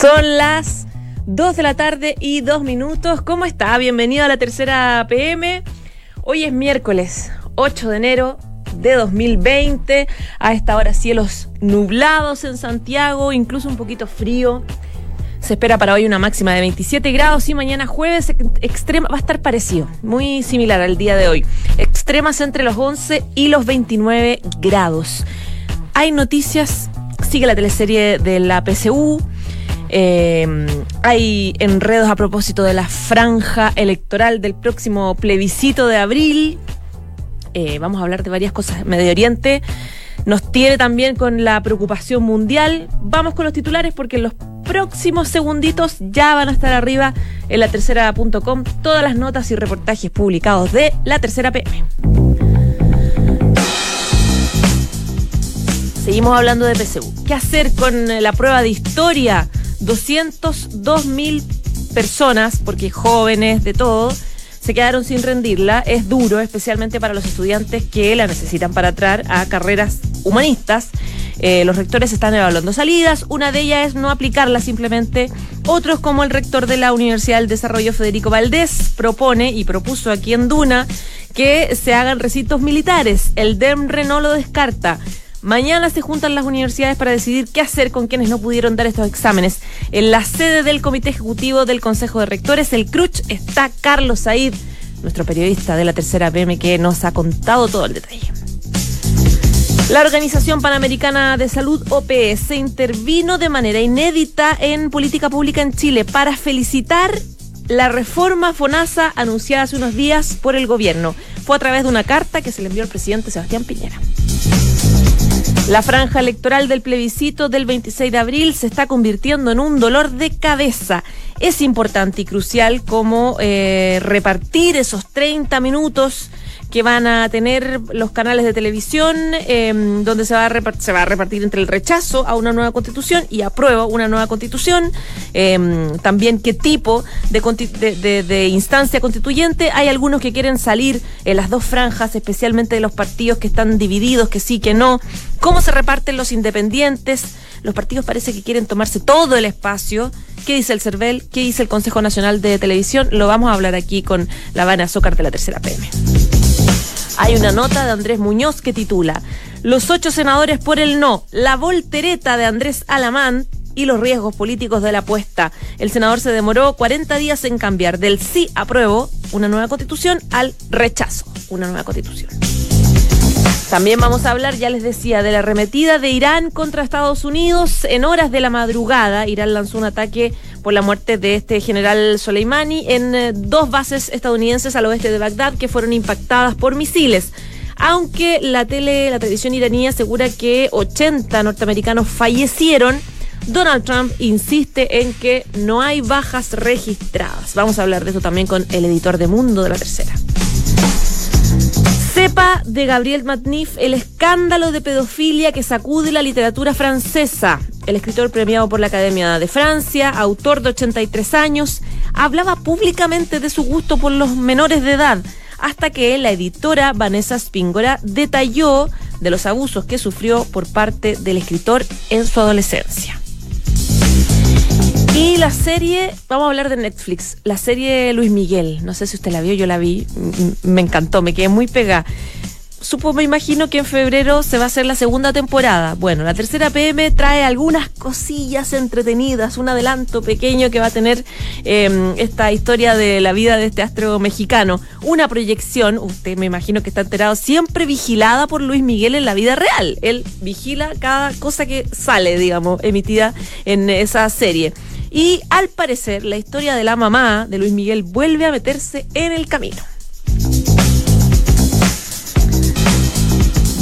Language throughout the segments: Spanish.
Son las 2 de la tarde y 2 minutos. ¿Cómo está? Bienvenido a la tercera PM. Hoy es miércoles 8 de enero de 2020. A esta hora cielos nublados en Santiago, incluso un poquito frío. Se espera para hoy una máxima de 27 grados y mañana jueves extrema va a estar parecido, muy similar al día de hoy. Extremas entre los 11 y los 29 grados. Hay noticias, sigue la teleserie de la PCU. Eh, hay enredos a propósito de la franja electoral del próximo plebiscito de abril. Eh, vamos a hablar de varias cosas. Medio Oriente nos tiene también con la preocupación mundial. Vamos con los titulares porque en los próximos segunditos ya van a estar arriba en la tercera.com todas las notas y reportajes publicados de la tercera PM. Seguimos hablando de PSU. ¿Qué hacer con la prueba de historia? 202 mil personas, porque jóvenes de todo, se quedaron sin rendirla. Es duro, especialmente para los estudiantes que la necesitan para entrar a carreras humanistas. Eh, los rectores están evaluando salidas. Una de ellas es no aplicarla simplemente. Otros, como el rector de la Universidad del Desarrollo, Federico Valdés, propone y propuso aquí en Duna que se hagan recintos militares. El DEMRE no lo descarta. Mañana se juntan las universidades para decidir qué hacer con quienes no pudieron dar estos exámenes. En la sede del Comité Ejecutivo del Consejo de Rectores, el CRUCH, está Carlos Said, nuestro periodista de la tercera PM, que nos ha contado todo el detalle. La Organización Panamericana de Salud, OPS, intervino de manera inédita en política pública en Chile para felicitar la reforma FONASA anunciada hace unos días por el gobierno. Fue a través de una carta que se le envió al presidente Sebastián Piñera. La franja electoral del plebiscito del 26 de abril se está convirtiendo en un dolor de cabeza. Es importante y crucial cómo eh, repartir esos 30 minutos que van a tener los canales de televisión, em, donde se va, a repartir entre el rechazo a una nueva constitución y apruebo una nueva constitución. Em, también qué tipo de, instancia constituyente. Hay algunos que quieren salir en las dos franjas, especialmente de los partidos que están divididos, que sí, que no. ¿Cómo se reparten los independientes? Los partidos parece que quieren tomarse todo el espacio. ¿Qué dice el CERVEL? ¿Qué dice el Consejo Nacional de Televisión? Lo vamos a hablar aquí con La Habana Azúcar de la Tercera PM. Hay una nota de Andrés Muñoz que titula Los ocho senadores por el no, la voltereta de Andrés Alamán y los riesgos políticos de la apuesta. El senador se demoró 40 días en cambiar del sí apruebo una nueva constitución al rechazo una nueva constitución. También vamos a hablar, ya les decía, de la arremetida de Irán contra Estados Unidos en horas de la madrugada. Irán lanzó un ataque por la muerte de este general Soleimani en eh, dos bases estadounidenses al oeste de Bagdad que fueron impactadas por misiles. Aunque la tele, la televisión iraní asegura que 80 norteamericanos fallecieron, Donald Trump insiste en que no hay bajas registradas. Vamos a hablar de eso también con el editor de Mundo de la Tercera. Sepa de Gabriel Matnif el escándalo de pedofilia que sacude la literatura francesa. El escritor premiado por la Academia de Francia, autor de 83 años, hablaba públicamente de su gusto por los menores de edad, hasta que la editora Vanessa Spíngora detalló de los abusos que sufrió por parte del escritor en su adolescencia. Y la serie, vamos a hablar de Netflix, la serie Luis Miguel. No sé si usted la vio, yo la vi, me encantó, me quedé muy pegada. Supo, me imagino que en febrero se va a hacer la segunda temporada. Bueno, la tercera PM trae algunas cosillas entretenidas, un adelanto pequeño que va a tener em, esta historia de la vida de este astro mexicano. Una proyección, usted me imagino que está enterado, siempre vigilada por Luis Miguel en la vida real. Él vigila cada cosa que sale, digamos, emitida en esa serie. Y al parecer, la historia de la mamá de Luis Miguel vuelve a meterse en el camino.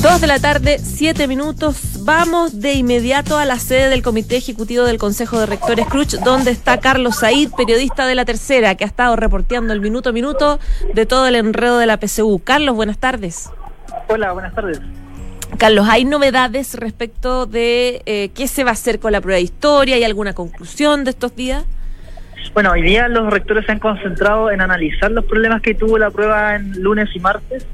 Dos de la tarde, siete minutos. Vamos de inmediato a la sede del Comité Ejecutivo del Consejo de Rectores Cruch, donde está Carlos Said, periodista de La Tercera, que ha estado reporteando el minuto a minuto de todo el enredo de la PCU. Carlos, buenas tardes. Hola, buenas tardes. Carlos, ¿hay novedades respecto de eh, qué se va a hacer con la prueba de historia? ¿Hay alguna conclusión de estos días? Bueno, hoy día los rectores se han concentrado en analizar los problemas que tuvo la prueba en lunes y martes,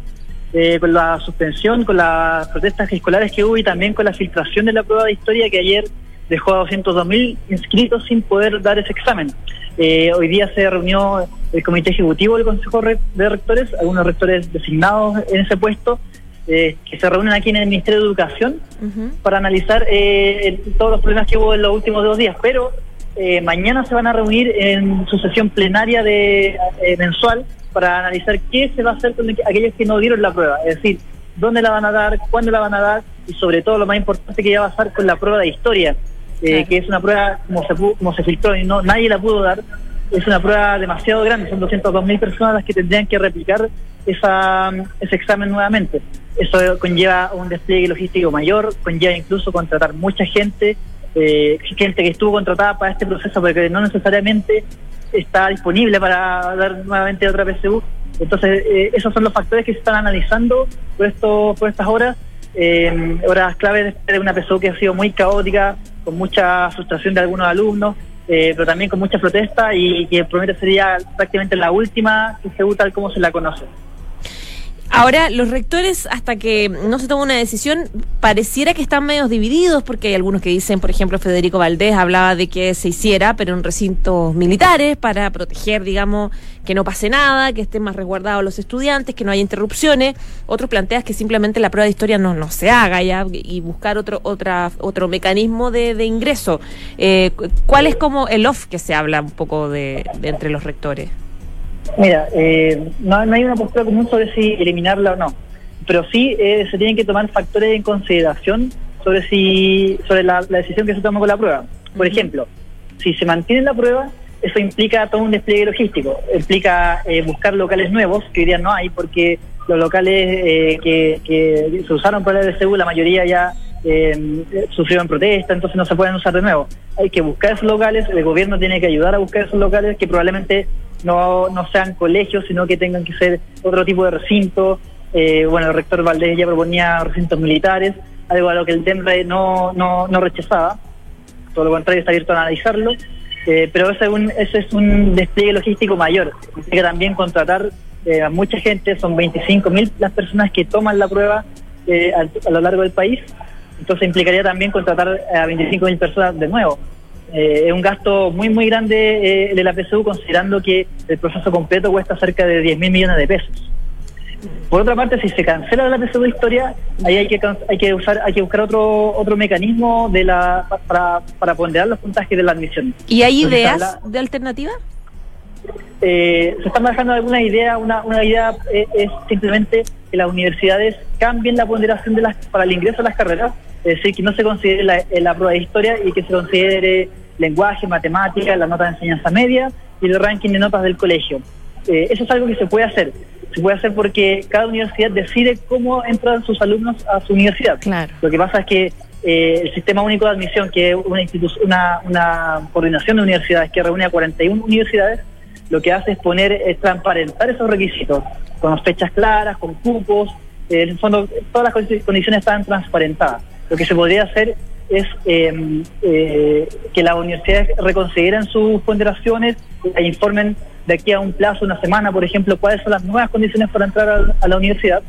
eh, con la suspensión, con las protestas escolares que hubo y también con la filtración de la prueba de historia que ayer dejó a 202.000 inscritos sin poder dar ese examen. Eh, hoy día se reunió el Comité Ejecutivo del Consejo de Rectores, algunos rectores designados en ese puesto, eh, que se reúnen aquí en el Ministerio de Educación para analizar eh, todos los problemas que hubo en los últimos dos días. Pero mañana se van a reunir en su sesión plenaria de mensual para analizar qué se va a hacer con aquellos que no dieron la prueba. Es decir, dónde la van a dar, cuándo la van a dar y sobre todo lo más importante que va a pasar con la prueba de historia, eh, que es una prueba como se, como se filtró y no nadie la pudo dar. Es una prueba demasiado grande, son 202.000 personas las que tendrían que replicar esa, ese examen nuevamente. Eso conlleva un despliegue logístico mayor, conlleva incluso contratar mucha gente, eh, gente que estuvo contratada para este proceso, porque no necesariamente está disponible para dar nuevamente otra PSU. Entonces, eh, esos son los factores que se están analizando por, esto, por estas horas, eh, horas clave de una PSU que ha sido muy caótica, con mucha frustración de algunos alumnos, eh, pero también con mucha protesta y que promete sería prácticamente la última PSU tal como se la conoce. Ahora, los rectores, hasta que no se toma una decisión, pareciera que están medio divididos, porque hay algunos que dicen, por ejemplo, Federico Valdés hablaba de que se hiciera, pero en recintos militares, para proteger, digamos, que no pase nada, que estén más resguardados los estudiantes, que no haya interrupciones. Otros plantean que simplemente la prueba de historia no, no se haga ya y buscar otro, otra, otro mecanismo de, de ingreso. Eh, ¿Cuál es como el off que se habla un poco de entre los rectores? Mira, eh, no, hay una postura común sobre si eliminarla o no, pero sí eh, se tienen que tomar factores en consideración sobre si sobre la, decisión que se toma con la prueba. Por ejemplo, si se mantiene la prueba, eso implica todo un despliegue logístico, implica eh, buscar locales nuevos, que hoy día no hay, porque los locales que, que, se usaron para el DSU, la mayoría ya sufrieron protesta, entonces no se pueden usar de nuevo. Hay que buscar esos locales, el gobierno tiene que ayudar a buscar esos locales que probablemente no, no sean colegios, sino que tengan que ser otro tipo de recinto. Eh, bueno, el rector Valdés ya proponía recintos militares, algo a lo que el DEMRE no, no, no rechazaba. Todo lo contrario, está abierto a analizarlo. Eh, pero ese es, un, ese es un despliegue logístico mayor. Hay que también contratar eh, a mucha gente, son 25.000 las personas que toman la prueba a, a, lo largo del país. Entonces implicaría también contratar a 25.000 personas de nuevo. Eh, es un gasto muy, muy grande eh, de la PSU, considerando que el proceso completo cuesta cerca de 10 mil millones de pesos. Por otra parte, si se cancela la PSU de historia, ahí hay que hay que usar hay que buscar otro otro mecanismo de la para, para ponderar los puntajes de la admisión. ¿Y hay ideas de alternativa? Eh, se están manejando algunas ideas. Una, una idea es simplemente que las universidades cambien la ponderación de las para el ingreso a las carreras, es decir, que no se considere la, la prueba de historia y que se considere lenguaje, matemática, la nota de enseñanza media y el ranking de notas del colegio. Eh, eso es algo que se puede hacer. Se puede hacer porque cada universidad decide cómo entran sus alumnos a su universidad. Claro. Lo que pasa es que eh, el Sistema Único de Admisión, que es una, una, una coordinación de universidades que reúne a 41 universidades, lo que hace es poner, es transparentar esos requisitos, con fechas claras, con cupos, eh, en el fondo todas las condiciones están transparentadas. Lo que se podría hacer es em, eh, que las universidades reconsideren sus ponderaciones e informen de aquí a un plazo, una semana, por ejemplo, cuáles son las nuevas condiciones para entrar a, la universidad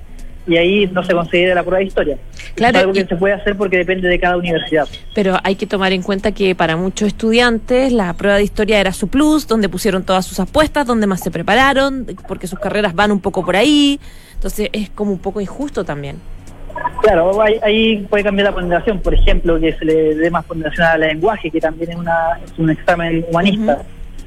y ahí no se considera la prueba de historia. Claro, es algo que se puede hacer porque depende de cada universidad. Pero hay que tomar en cuenta que para muchos estudiantes la prueba de historia era su plus, donde pusieron todas sus apuestas, donde más se prepararon, porque sus carreras van un poco por ahí. Entonces es como un poco injusto también. Claro, ahí, puede cambiar la ponderación, por ejemplo, que se le dé más ponderación al lenguaje, que también es, una, es un examen humanista,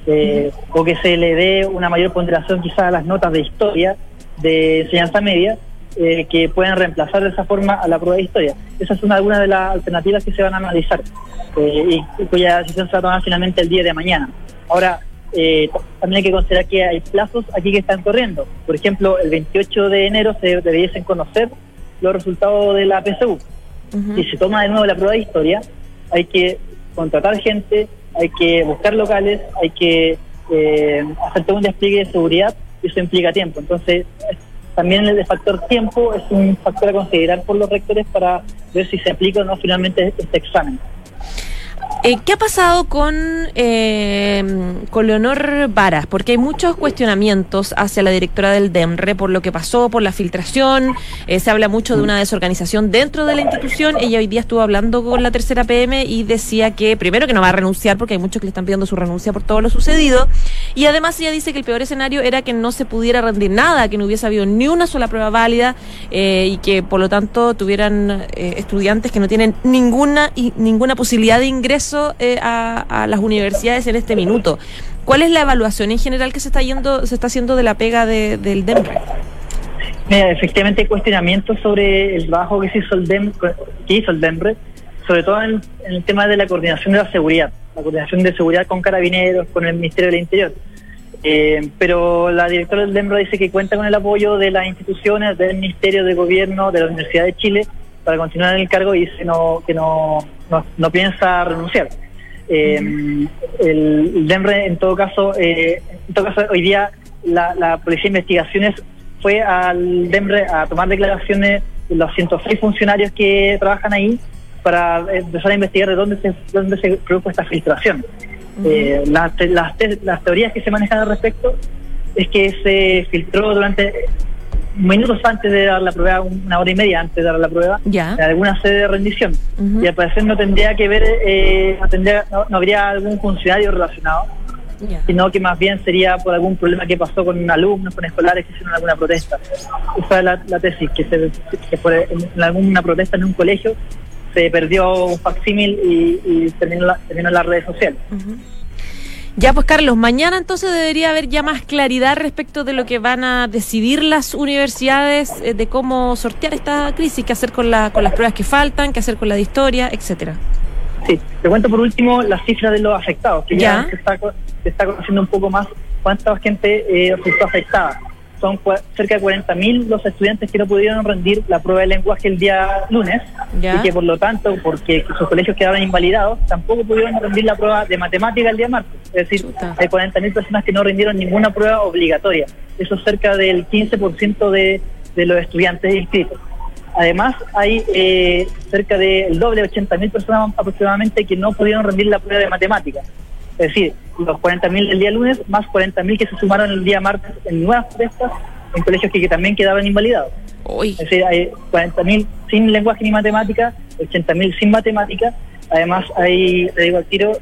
eh, o que se le dé una mayor ponderación quizás a las notas de historia de enseñanza media, eh, que pueden reemplazar de esa forma a la prueba de historia. Esas son algunas de las alternativas que se van a analizar eh, y cuya decisión se va a tomar finalmente el día de mañana. Ahora, también hay que considerar que hay plazos aquí que están corriendo. Por ejemplo, el 28 de enero se debiesen conocer los resultados de la PSU. Si se toma de nuevo la prueba de historia, hay que contratar gente, hay que buscar locales, hay que eh, hacer todo un despliegue de seguridad y eso implica tiempo. Entonces, también el factor tiempo es un factor a considerar por los rectores para ver si se aplica o no finalmente este examen. Eh, ¿Qué ha pasado con, eh, con Leonor Varas? Porque hay muchos cuestionamientos hacia la directora del DEMRE por lo que pasó, por la filtración. Eh, se habla mucho de una desorganización dentro de la institución. Ella hoy día estuvo hablando con la tercera PM y decía que, primero, que no va a renunciar porque hay muchos que le están pidiendo su renuncia por todo lo sucedido. Y además ella dice que el peor escenario era que no se pudiera rendir nada, que no hubiese habido ni una sola prueba válida y que, por lo tanto, tuvieran estudiantes que no tienen ninguna, y, ninguna posibilidad de ingreso eh, a, las universidades en este minuto. ¿Cuál es la evaluación en general que se está yendo, se está haciendo de la pega del DEMRE? efectivamente hay cuestionamientos sobre el trabajo que, hizo el DEM, que hizo el DEMRE, sobre todo en, el tema de la coordinación de la seguridad, la coordinación de seguridad con carabineros, con el Ministerio del Interior. Eh, pero la directora del DEMRE dice que cuenta con el apoyo de las instituciones, del Ministerio de Gobierno, de la Universidad de Chile, para continuar en el cargo y dice no, que no, no, piensa renunciar. Eh, el, DEMRE, en todo caso, eh, en todo caso hoy día la, Policía de Investigaciones fue al DEMRE a tomar declaraciones de los 106 funcionarios que trabajan ahí para empezar a investigar de dónde se, dónde se produjo esta filtración. Eh, las, las, las teorías que se manejan al respecto es que se filtró durante minutos antes de dar la prueba, una hora y media antes de dar la prueba, en alguna sede de rendición. Y al parecer no tendría que ver, eh, no, tendría, no, habría algún funcionario relacionado, sino que más bien sería por algún problema que pasó con alumnos, con escolares que hicieron alguna protesta. Esa es la, tesis, que, se, que por en alguna protesta en un colegio se perdió un facsímil y, y terminó, terminó en las redes sociales. Ya, pues Carlos, mañana entonces debería haber ya más claridad respecto de lo que van a decidir las universidades, eh, de cómo sortear esta crisis, qué hacer con, la, con las pruebas que faltan, qué hacer con la de historia, etcétera. Sí, te cuento por último las cifras de los afectados, que ya, se, está, se está conociendo un poco más cuánta gente eh, resultó afectada son cerca de 40.000 los estudiantes que no pudieron rendir la prueba de lenguaje el día lunes y que por lo tanto, porque sus colegios quedaron invalidados, tampoco pudieron rendir la prueba de matemática el día martes. Es decir, hay 40.000 personas que no rindieron ninguna prueba obligatoria. Eso es cerca del 15% de, de los estudiantes inscritos. Además, hay eh, cerca del doble, 80.000 personas aproximadamente que no pudieron rendir la prueba de matemática. Es decir, los 40.000 del día lunes más 40.000 que se sumaron el día martes en nuevas protestas en colegios que, también quedaban invalidados. Es decir, hay 40.000 sin lenguaje ni matemática, 80.000 sin matemática. Además, hay, te digo al tiro,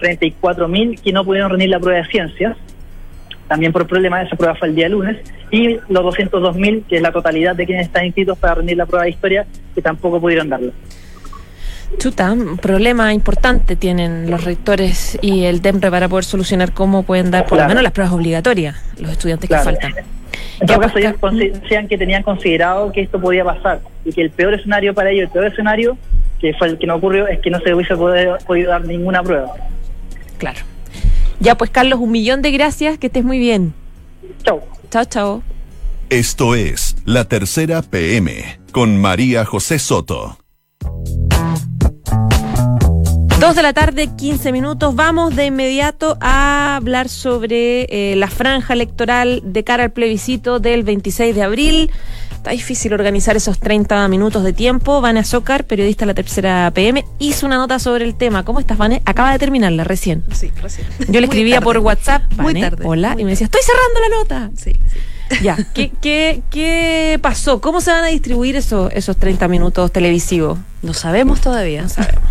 34.000 que no pudieron rendir la prueba de ciencias, también por problema, esa prueba fue el día lunes, y los 202.000, que es la totalidad de quienes están inscritos para rendir la prueba de historia, que tampoco pudieron darlo. Chuta, un problema importante tienen los rectores y el DEMRE para poder solucionar cómo pueden dar por lo menos las pruebas obligatorias los estudiantes que faltan. En todo caso, ellos decían que tenían considerado que esto podía pasar y que el peor escenario para ellos, el peor escenario, que fue el que no ocurrió, es que no se hubiese podido, dar ninguna prueba. Claro. Ya pues, Carlos, un millón de gracias, que estés muy bien. Chao. Chao, chao. Esto es La Tercera PM con María José Soto. Dos de la tarde, 15 minutos. Vamos de inmediato a hablar sobre eh, la franja electoral de cara al plebiscito del 26 de abril. Está difícil organizar esos 30 minutos de tiempo. Vane Azócar, periodista de la tercera PM, hizo una nota sobre el tema. ¿Cómo estás, Vane? Acaba de terminarla recién. Sí, recién. Yo le escribía por WhatsApp, Vane, tarde, hola, y me decía, estoy cerrando la nota. Sí, sí. Ya, ¿qué, qué, qué pasó? ¿Cómo se van a distribuir esos, esos 30 minutos televisivos? No sabemos todavía. No sabemos.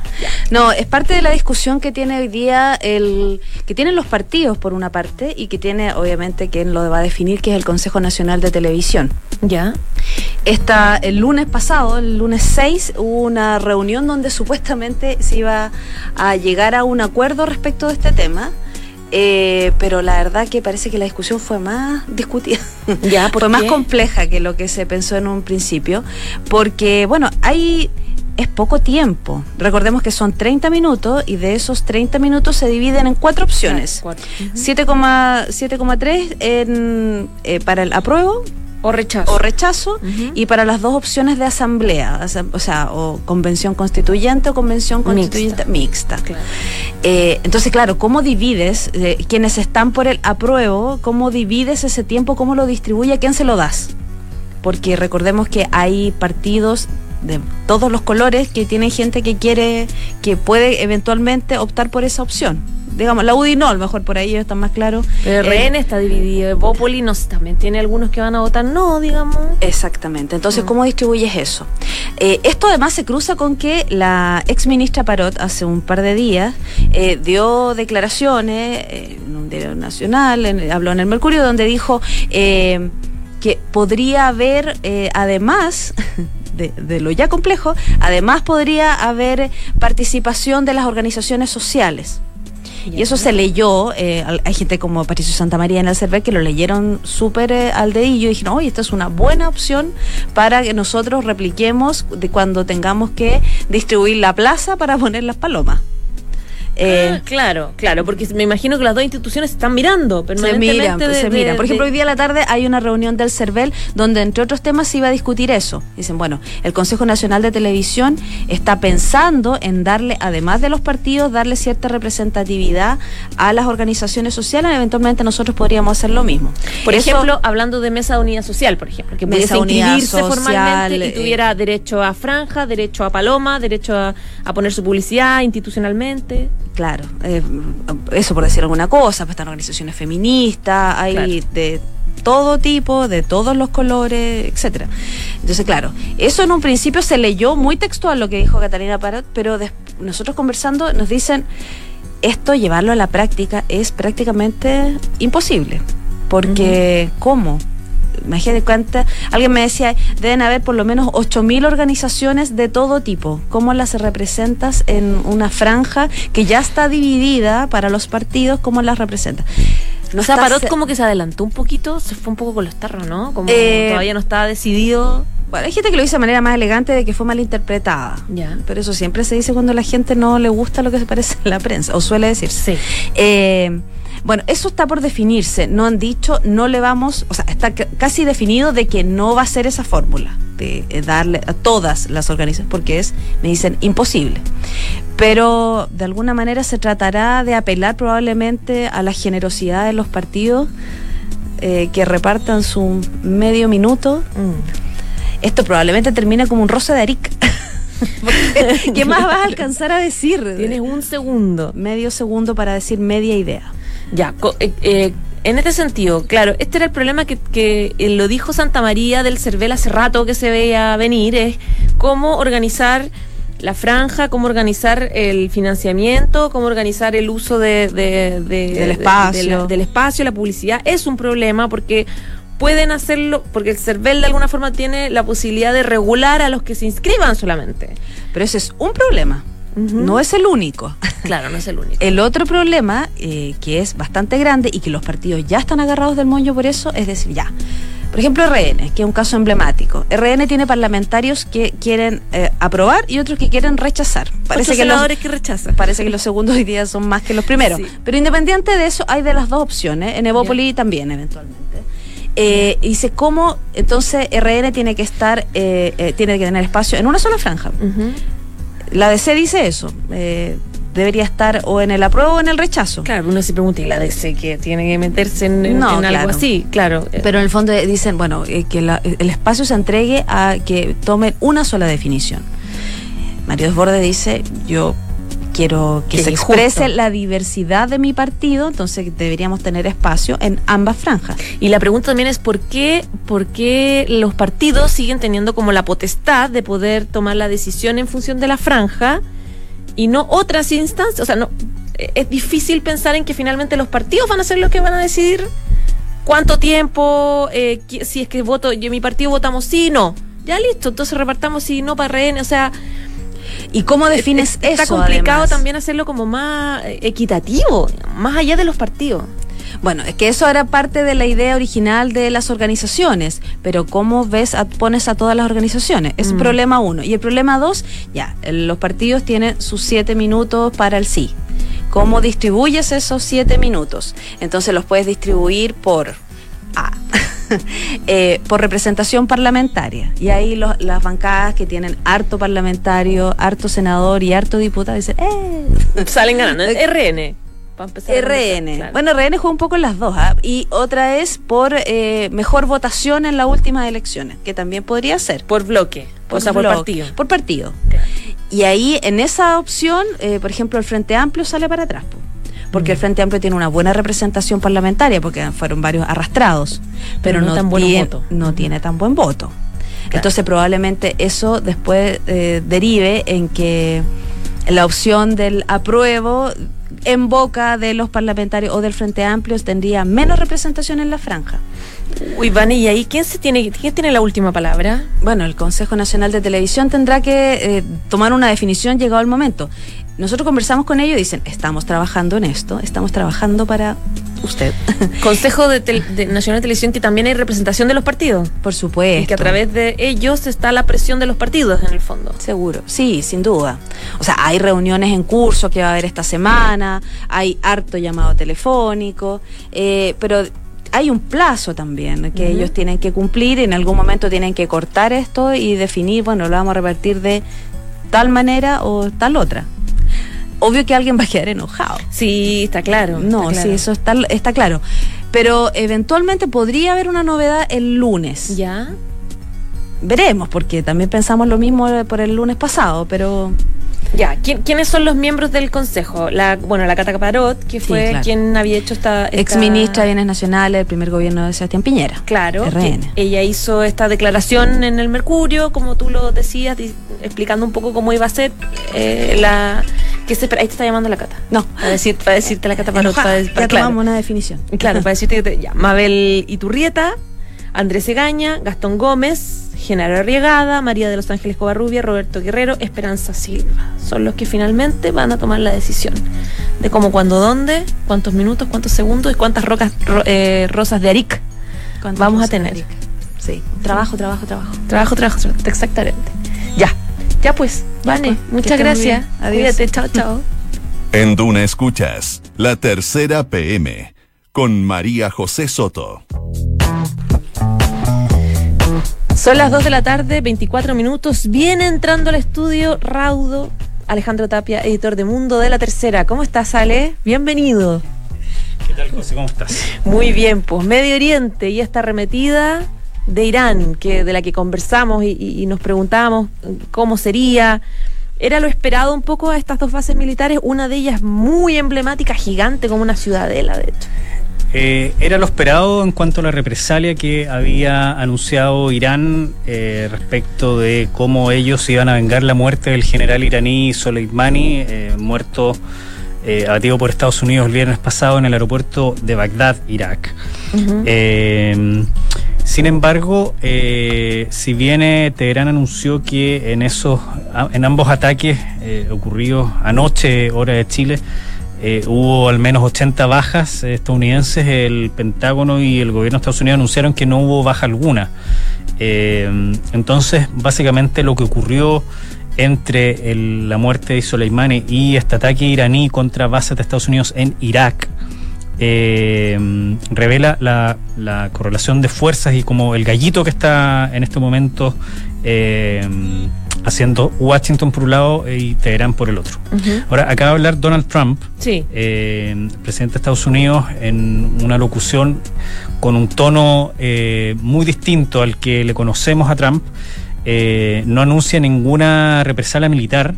No, es parte de la discusión que tiene hoy día el que tienen los partidos por una parte y que tiene obviamente quien lo va a definir que es el Consejo Nacional de Televisión. Ya. Esta, el lunes pasado, el lunes 6, hubo una reunión donde supuestamente se iba a llegar a un acuerdo respecto de este tema eh, pero la verdad que parece que la discusión fue más discutida, ya, fue más compleja que lo que se pensó en un principio, porque bueno, hay es poco tiempo. Recordemos que son 30 minutos y de esos 30 minutos se dividen en cuatro opciones. 7,3 eh, para el apruebo, o rechazo. O rechazo, y para las dos opciones de asamblea, o sea, o convención constituyente o convención constituyente mixta. Eh, entonces, claro, ¿cómo divides eh, quienes están por el apruebo? ¿Cómo divides ese tiempo? ¿Cómo lo distribuye? ¿A quién se lo das? Porque recordemos que hay partidos de todos los colores que tienen gente que quiere, que puede eventualmente optar por esa opción digamos, la UDI no, a lo mejor por ahí está más claro. Pero RN está dividido, Evópoli no, también tiene algunos que van a votar no, digamos. Exactamente, entonces, ¿cómo distribuyes eso? Eh, esto además se cruza con que la ex ministra Parot hace un par de días eh, dio declaraciones en un diario nacional, habló en el Mercurio, donde dijo eh, que podría haber, además, de, de, lo ya complejo, además podría haber participación de las organizaciones sociales. Y eso se leyó, eh, hay gente como Patricio Santamaría en el server que lo leyeron súper eh, al dedillo y dijeron, oye, esta es una buena opción para que nosotros repliquemos de cuando tengamos que distribuir la plaza para poner las palomas. Eh, ah, claro, claro, porque me imagino que las dos instituciones están mirando permanentemente. Se miran, Por ejemplo, hoy día a la tarde hay una reunión del CERVEL donde, entre otros temas, se iba a discutir eso. Dicen, bueno, el Consejo Nacional de Televisión está pensando en darle, además de los partidos, darle cierta representatividad a las organizaciones sociales. Eventualmente nosotros podríamos hacer lo mismo. Por ejemplo, hablando de mesa de unidad social, por ejemplo, que pudiese inscribirse formalmente y tuviera derecho a franja, derecho a paloma, derecho a, a poner su publicidad institucionalmente. Claro, eh, eso por decir alguna cosa, pues están organizaciones feministas, hay de todo tipo, de todos los colores, etcétera. Entonces, claro, eso en un principio se leyó muy textual lo que dijo Catalina Parot, pero nosotros conversando nos dicen esto llevarlo a la práctica es prácticamente imposible, porque ¿cómo? Imagínate cuánta, alguien me decía, deben haber por lo menos 8.000 organizaciones de todo tipo. ¿Cómo las representas en una franja que ya está dividida para los partidos? ¿Cómo las representas? No o sea, Parot como que se adelantó un poquito, se fue un poco con los tarros, ¿no? Como eh, todavía no estaba decidido. Bueno, hay gente que lo dice de manera más elegante de que fue malinterpretada. Ya. Pero eso siempre se dice cuando la gente no le gusta lo que se parece en la prensa, o suele decirse. Sí. Eh, bueno, eso está por definirse. No han dicho, no le vamos, o sea, está casi definido de que no va a ser esa fórmula de eh, darle a todas las organizaciones, porque es, me dicen, imposible. Pero de alguna manera se tratará de apelar probablemente a la generosidad de los partidos eh, que repartan su medio minuto. Mm. Esto probablemente termina como un roce de Aric. ¿Qué más vas a alcanzar a decir? Tienes un segundo. Medio segundo para decir media idea. Ya, eh, eh, en este sentido, claro, este era el problema que, que eh, lo dijo Santa María del Cervel hace rato que se veía venir, es cómo organizar la franja, cómo organizar el financiamiento, cómo organizar el uso de, del espacio. del espacio, la publicidad. Es un problema porque pueden hacerlo, porque el CERVEL de alguna forma tiene la posibilidad de regular a los que se inscriban solamente. Pero ese es un problema. No es el único. Claro, no es el único. El otro problema, eh, que es bastante grande y que los partidos ya están agarrados del moño por eso, es decir, ya. Por ejemplo, RN, que es un caso emblemático. RN tiene parlamentarios que quieren eh, aprobar y otros que quieren rechazar. Parece que los, que rechazan. Parece que los segundos hoy día son más que los primeros. Pero independiente de eso, hay de las dos opciones. En Evópoli también, eventualmente. Eh, dice cómo entonces RN tiene que estar, tiene que tener espacio en una sola franja. La DC dice eso. Eh, debería estar o en el apruebo o en el rechazo. Claro, uno se pregunta, ¿y la DC que tiene que meterse en, algo así? Claro. Pero en el fondo dicen, bueno, eh, que el espacio se entregue a que tomen una sola definición. Mario Desbordes dice, yo quiero que, se exprese la diversidad de mi partido, entonces deberíamos tener espacio en ambas franjas. Y la pregunta también es por qué, por qué los partidos siguen teniendo como la potestad de poder tomar la decisión en función de la franja y no otras instancias. O sea, no es difícil pensar en que finalmente los partidos van a ser los que van a decidir cuánto tiempo, eh, si es que voto, yo mi partido votamos sí, no. Ya listo, entonces repartamos sí, no para rehén, o sea ¿Y cómo defines eso? Está complicado también hacerlo como más eh, equitativo, más allá de los partidos. Bueno, es que eso era parte de la idea original de las organizaciones, pero ¿cómo ves, pones a todas las organizaciones? Es mm. problema uno. Y el problema dos, ya, los partidos tienen sus siete minutos para el sí. ¿Cómo distribuyes esos siete minutos? Entonces los puedes distribuir por A. Eh, por representación parlamentaria. Y ahí las bancadas que tienen harto parlamentario, harto senador y harto diputado dicen, ¡eh! Salen ganando. RN. para a RN. claro. Bueno, RN juega un poco en las dos. ¿ah? Y otra es por eh, mejor votación en las últimas elecciones, que también podría ser. por bloque, o sea, por partido. Por partido. Claro. Y ahí, en esa opción, eh, por ejemplo, el Frente Amplio sale para atrás. Po. Porque Mm. el Frente Amplio tiene una buena representación parlamentaria, porque fueron varios arrastrados, pero, Pero no no, tan buenos tiene, votos. no tiene tan buen voto. Entonces, probablemente eso después eh, derive en que la opción del apruebo en boca de los parlamentarios o del Frente Amplio tendría menos representación en la franja. Uy, Vane, ¿y ahí quién, se tiene, quién tiene la última palabra? Bueno, el Consejo Nacional de Televisión tendrá que eh, tomar una definición llegado el momento. Nosotros conversamos con ellos y dicen, estamos trabajando en esto, estamos trabajando para usted. Consejo de, Tel- de Nacional de Televisión que también hay representación de los partidos. Por supuesto. Y que a través de ellos está la presión de los partidos en el fondo. Seguro, sí, sin duda. O sea, hay reuniones en curso que va a haber esta semana, hay harto llamado telefónico, eh, pero hay un plazo también que ellos tienen que cumplir y en algún momento tienen que cortar esto y definir, bueno, lo vamos a repartir de tal manera o tal otra. Obvio que alguien va a quedar enojado. Sí, está claro. No, está claro. sí, eso está, está claro. Pero eventualmente podría haber una novedad el lunes. Ya. Veremos, porque también pensamos lo mismo por el lunes pasado, pero Ya, ¿Quién- ¿quiénes son los miembros del consejo? La, bueno, la Cata Caparot, que Sí, fue claro. quien había hecho esta... esta- ex ministra de Bienes Nacionales del primer gobierno de Sebastián Piñera. Claro, RN. ella hizo esta declaración en el Mercurio, como tú lo decías, di- explicando un poco cómo iba a ser eh, la... Que se, espera- ahí te está llamando la Cata. No. Para, decir, para decirte la Cata. Enojada, Para, ya para- claro. tomamos una definición. Claro, para decirte que te- ya, Mabel Iturrieta, Andrés Egaña, Gastón Gómez, Genaro Arriagada, María de los Ángeles Covarrubia, Roberto Guerrero, Esperanza Silva. Son los que finalmente van a tomar la decisión de cómo, cuándo, dónde, cuántos minutos, cuántos segundos y cuántas rocas, ro- eh, rosas de Aric ¿Cuántas vamos a tener. Sí, trabajo, trabajo, trabajo. Trabajo, trabajo, trabajo, exactamente. Ya, ya pues, Vane, pues, que muchas gracias. Adiós. Cuídate, chao, chao. En Duna Escuchas, la tercera PM, con María José Soto. Son las 2 de la tarde, 24 minutos. Viene entrando al estudio Raudo, Alejandro Tapia, editor de Mundo de la Tercera. ¿Cómo estás, Ale? Bienvenido. ¿Qué tal, José? ¿Cómo estás? Muy bien, pues Medio Oriente y esta arremetida de Irán, que de la que conversamos y, y- y nos preguntábamos cómo sería. Era lo esperado un poco a estas dos bases militares, una de ellas muy emblemática, gigante, como una ciudadela, de hecho. Eh, era lo esperado en cuanto a la represalia que había anunciado Irán eh, respecto de cómo ellos iban a vengar la muerte del general iraní Soleimani, eh, muerto, abatido por Estados Unidos el viernes pasado en el aeropuerto de Bagdad, Irak. Eh, sin embargo, eh, si bien eh, Teherán anunció que en esos, en ambos ataques eh, ocurridos anoche, hora de Chile, eh, hubo al menos 80 bajas estadounidenses, el Pentágono y el gobierno de Estados Unidos anunciaron que no hubo baja alguna. Eh, entonces, básicamente lo que ocurrió entre el- la muerte de Soleimani y este ataque iraní contra bases de Estados Unidos en Irak, eh, revela la, la correlación de fuerzas y como el gallito que está en este momento eh, haciendo Washington por un lado y Teherán por el otro. Ahora, acaba de hablar Donald Trump, Sí. eh, presidente de Estados Unidos, en una locución con un tono muy distinto al que le conocemos a Trump. No anuncia ninguna represalia militar,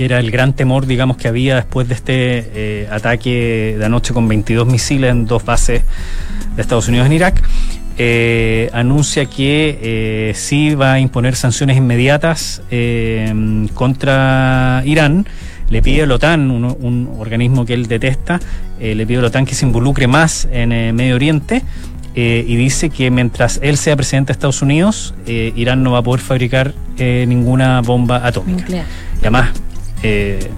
que era el gran temor, digamos, que había después de este eh, ataque de anoche con 22 misiles en dos bases de Estados Unidos en Irak. Eh, anuncia que eh, sí va a imponer sanciones inmediatas eh, contra Irán. Le pide a la OTAN, un, un organismo que él detesta, eh, le pide a la OTAN que se involucre más en eh, Medio Oriente eh, y dice que mientras él sea presidente de Estados Unidos, eh, Irán no va a poder fabricar eh, ninguna bomba atómica. Nuclear. Y además, eh,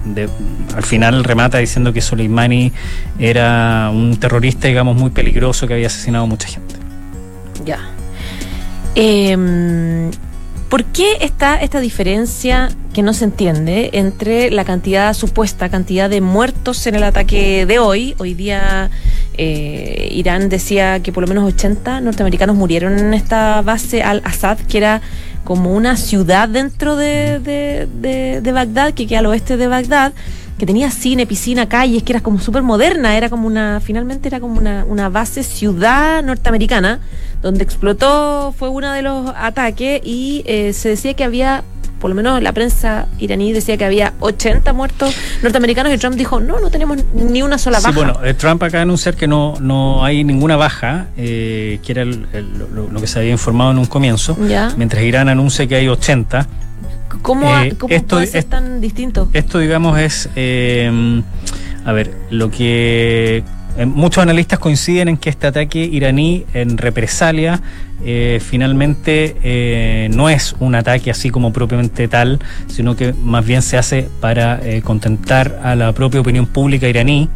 al final remata diciendo que Soleimani era un terrorista, digamos, muy peligroso que había asesinado a mucha gente. Ya. Em, ¿Por qué está esta diferencia que no se entiende entre la cantidad, supuesta cantidad de muertos en el ataque de hoy? Hoy día eh, Irán decía que por lo menos 80 norteamericanos murieron en esta base al-Assad, que era como una ciudad dentro de, de- de- de Bagdad, que queda al oeste de Bagdad. que tenía cine, piscina, calles, que era como súper moderna, era como una, finalmente era como una, una base ciudad norteamericana, donde explotó, fue uno de los ataques y eh, se decía que había por lo menos la prensa iraní decía que había 80 muertos norteamericanos y Trump dijo, no, no tenemos ni una sola baja. Sí, bueno, eh, Trump acaba de anunciar que no, no hay ninguna baja, eh, que era el- el- lo, lo que se había informado en un comienzo, Ya. mientras Irán anuncia que hay 80. ¿Cómo, eh, cómo esto puede ser es- tan distinto? Esto, digamos, es, eh, a ver, lo que eh, muchos analistas coinciden en que este ataque iraní en represalia eh, finalmente eh, no es un ataque así como propiamente tal, sino que más bien se hace para contentar a la propia opinión pública iraní.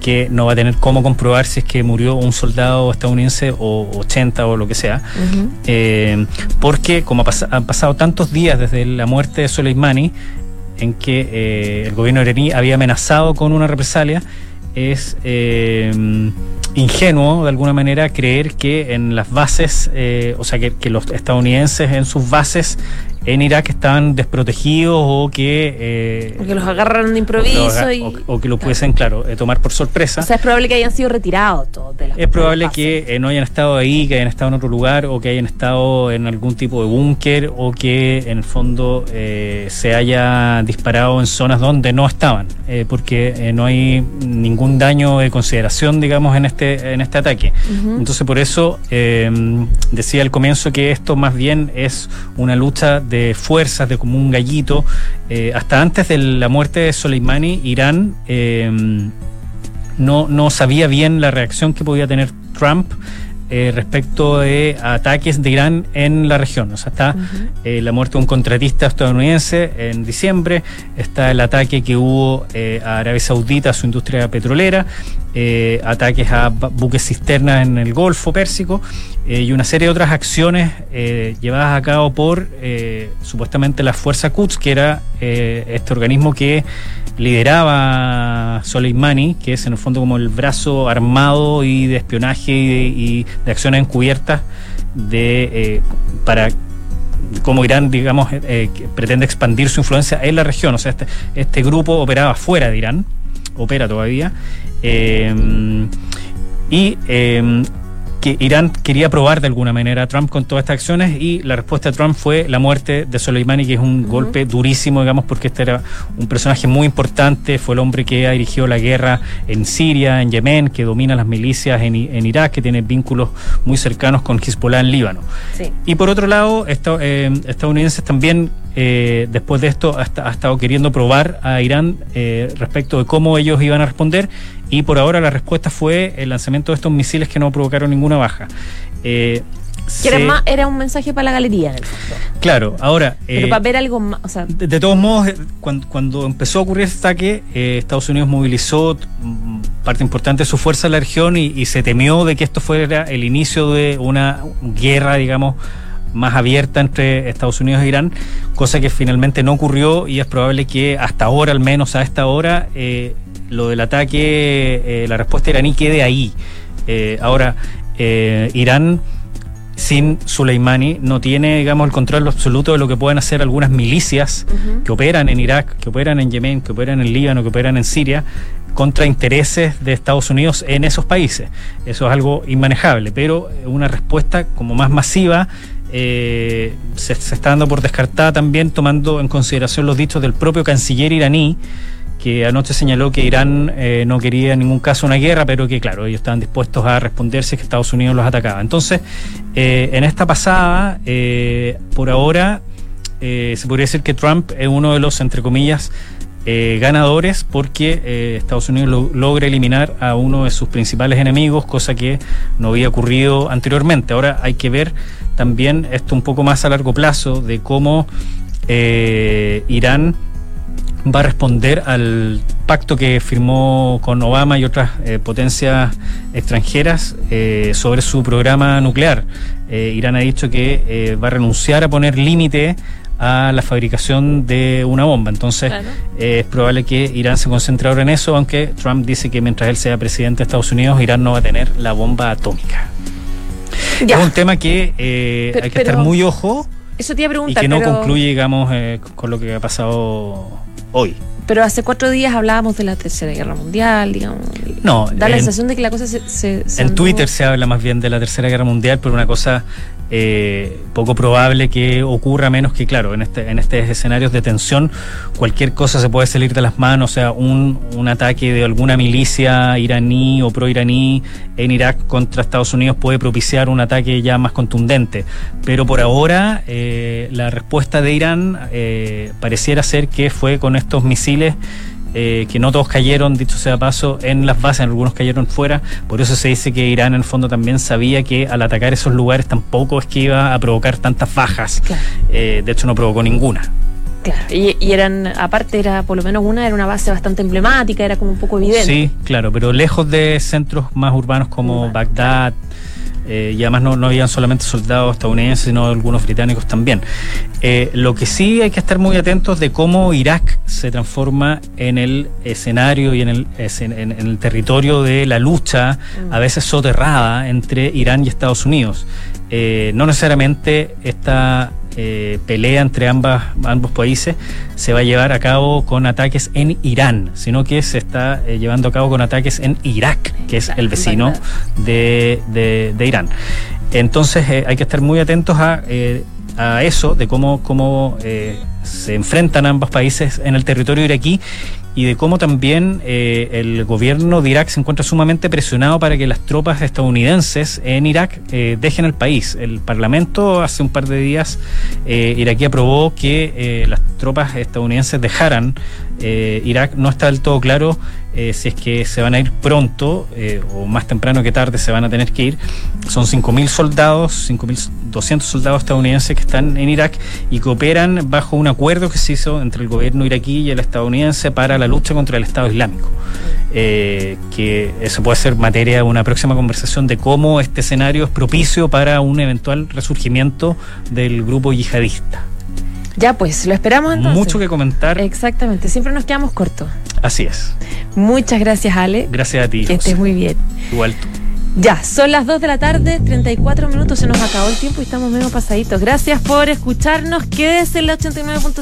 que no va a tener cómo comprobar si es que murió un soldado estadounidense o 80 o lo que sea. Porque como ha pas- han pasado tantos días desde la muerte de Soleimani, en que el gobierno iraní había amenazado con una represalia, es eh, ingenuo de alguna manera creer que en las bases, eh, o sea, que, que los estadounidenses en sus bases en Irak estaban desprotegidos o que... eh, los agarraron de improviso aga- y... o, o que lo pudiesen, claro, eh, tomar por sorpresa. O sea, es probable que hayan sido retirados todos de las Es probable que eh, no hayan estado ahí, que hayan estado en otro lugar o que hayan estado en algún tipo de búnker o que en el fondo eh, se haya disparado en zonas donde no estaban, porque no hay ningún daño de consideración, digamos, en este, en este ataque. Entonces por eso decía al comienzo que esto más bien es una lucha de fuerzas, de como un gallito. Eh, hasta antes de la muerte de Soleimani, Irán... eh, no, no sabía bien la reacción que podía tener Trump eh, respecto de ataques de Irán en la región. O sea, está eh, la muerte de un contratista estadounidense en diciembre, está el ataque que hubo eh, a Arabia Saudita, a su industria petrolera, ataques a bu- buques cisternas en el Golfo Pérsico y una serie de otras acciones llevadas a cabo por supuestamente la Fuerza Quds, que era este organismo que lideraba Soleimani, que es en el fondo como el brazo armado y de espionaje y de, y de acciones encubiertas de eh, para como Irán, digamos, eh, que pretende expandir su influencia en la región. O sea, este, este grupo operaba fuera de Irán, opera todavía. eh, y eh, que Irán quería probar de alguna manera a Trump con todas estas acciones y la respuesta de Trump fue la muerte de Soleimani, que es un golpe durísimo, digamos, porque este era un personaje muy importante, fue el hombre que ha dirigido la guerra en Siria, en Yemen, que domina las milicias en, en Irak, que tiene vínculos muy cercanos con Hezbollah en Líbano. Sí. Y por otro lado, esta- eh, estadounidenses también, eh, después de esto, ha estado queriendo probar a Irán eh, respecto de cómo ellos iban a responder. Y por ahora la respuesta fue el lanzamiento de estos misiles que no provocaron ninguna baja. Eh, Que era, más, era un mensaje para la galería, en el fondo. Claro, ahora. Pero eh, para ver algo más, o sea, de, de todos modos, eh, cuando, cuando empezó a ocurrir este ataque, eh, Estados Unidos movilizó mm, parte importante de su fuerza en la región y, y se temió de que esto fuera el inicio de una guerra, digamos, más abierta entre Estados Unidos e Irán, cosa que finalmente no ocurrió y es probable que hasta ahora, al menos a esta hora, eh, lo del ataque, eh, la respuesta iraní quede ahí. Eh, ahora, eh, Irán sin Soleimani no tiene, digamos, el control absoluto de lo que pueden hacer algunas milicias que operan en Irak, que operan en Yemen, que operan en Líbano, que operan en Siria, contra intereses de Estados Unidos en esos países. Eso es algo inmanejable, pero una respuesta como más masiva eh, se, está dando por descartada también tomando en consideración los dichos del propio canciller iraní, que anoche señaló que Irán eh, no quería en ningún caso una guerra, pero que claro, ellos estaban dispuestos a responder si es que Estados Unidos los atacaba. Entonces, eh, en esta pasada, eh, por ahora, se podría decir que Trump es uno de los, entre comillas, eh, ganadores porque eh, Estados Unidos lo- logra eliminar a uno de sus principales enemigos, cosa que no había ocurrido anteriormente. Ahora hay que ver también esto un poco más a largo plazo de cómo eh, Irán va a responder al pacto que firmó con Obama y otras eh, potencias extranjeras eh, sobre su programa nuclear. Eh, Irán ha dicho que eh, va a renunciar a poner límite a la fabricación de una bomba. Entonces, Claro. es probable que Irán se concentre ahora en eso, aunque Trump dice que mientras él sea presidente de Estados Unidos, Irán no va a tener la bomba atómica. ya. Es un tema que eh, Pero- hay que estar muy ojo Eso te iba a y que no pero- concluye, digamos, eh, con lo que ha pasado hoy. Pero hace cuatro días hablábamos de la Tercera Guerra Mundial, digamos. No, Da la en- sensación de que la cosa se... se- se En anduvo- Twitter se habla más bien de la Tercera Guerra Mundial, pero una cosa eh, poco probable que ocurra, menos que, claro, en, este, en estos escenarios de tensión, cualquier cosa se puede salir de las manos, o sea, un, un ataque de alguna milicia iraní o pro-iraní en Irak contra Estados Unidos puede propiciar un ataque ya más contundente. Pero por ahora, eh, la respuesta de Irán eh, pareciera ser que fue con estos misiles eh, que no todos cayeron, dicho sea de paso, en las bases, algunos cayeron fuera. Por eso se dice que Irán en el fondo también sabía que al atacar esos lugares tampoco es que iba a provocar tantas bajas. Claro. Eh, de hecho, no provocó ninguna. Claro, y, y eran, aparte era, por lo menos una, era una base bastante emblemática, era como un poco evidente. Sí, claro, pero lejos de centros más urbanos como Urbanos. Bagdad. Eh, y además no, no habían solamente soldados estadounidenses, sino algunos británicos también. Eh, lo que sí hay que estar muy atentos de cómo Irak se transforma en el escenario y en el, en el territorio de la lucha, Mm. a veces soterrada, entre Irán y Estados Unidos. Eh, no necesariamente esta eh, pelea entre ambas, ambos países se va a llevar a cabo con ataques en Irán, sino que se está eh, llevando a cabo con ataques en Irak, que es el vecino de- de Irán. Entonces eh, hay que estar muy atentos a, eh, a eso, de cómo, cómo eh, se enfrentan ambos países en el territorio iraquí y de cómo también eh, el gobierno de Irak se encuentra sumamente presionado para que las tropas estadounidenses en Irak eh, dejen el país. El Parlamento hace un par de días eh, iraquí aprobó que eh, las tropas estadounidenses dejaran eh, Irak. No está del todo claro eh, si es que se van a ir pronto o más temprano que tarde se van a tener que ir. Son 5.000 soldados, 5.200 soldados estadounidenses que están en Irak y que operan bajo un acuerdo que se hizo entre el gobierno iraquí y el estadounidense para la lucha contra el Estado Islámico. Eh, que eso puede ser materia de una próxima conversación de cómo este escenario es propicio para un eventual resurgimiento del grupo yihadista. Ya pues, lo esperamos entonces. Mucho que comentar. Exactamente, siempre nos quedamos cortos. Así es. Muchas gracias, Ale. Gracias a ti. Que José. estés muy bien. Igual tú. Ya, son las 2 de la tarde, 34 minutos, se nos acabó el tiempo y estamos medio pasaditos. Gracias por escucharnos, quédese en la 89.5.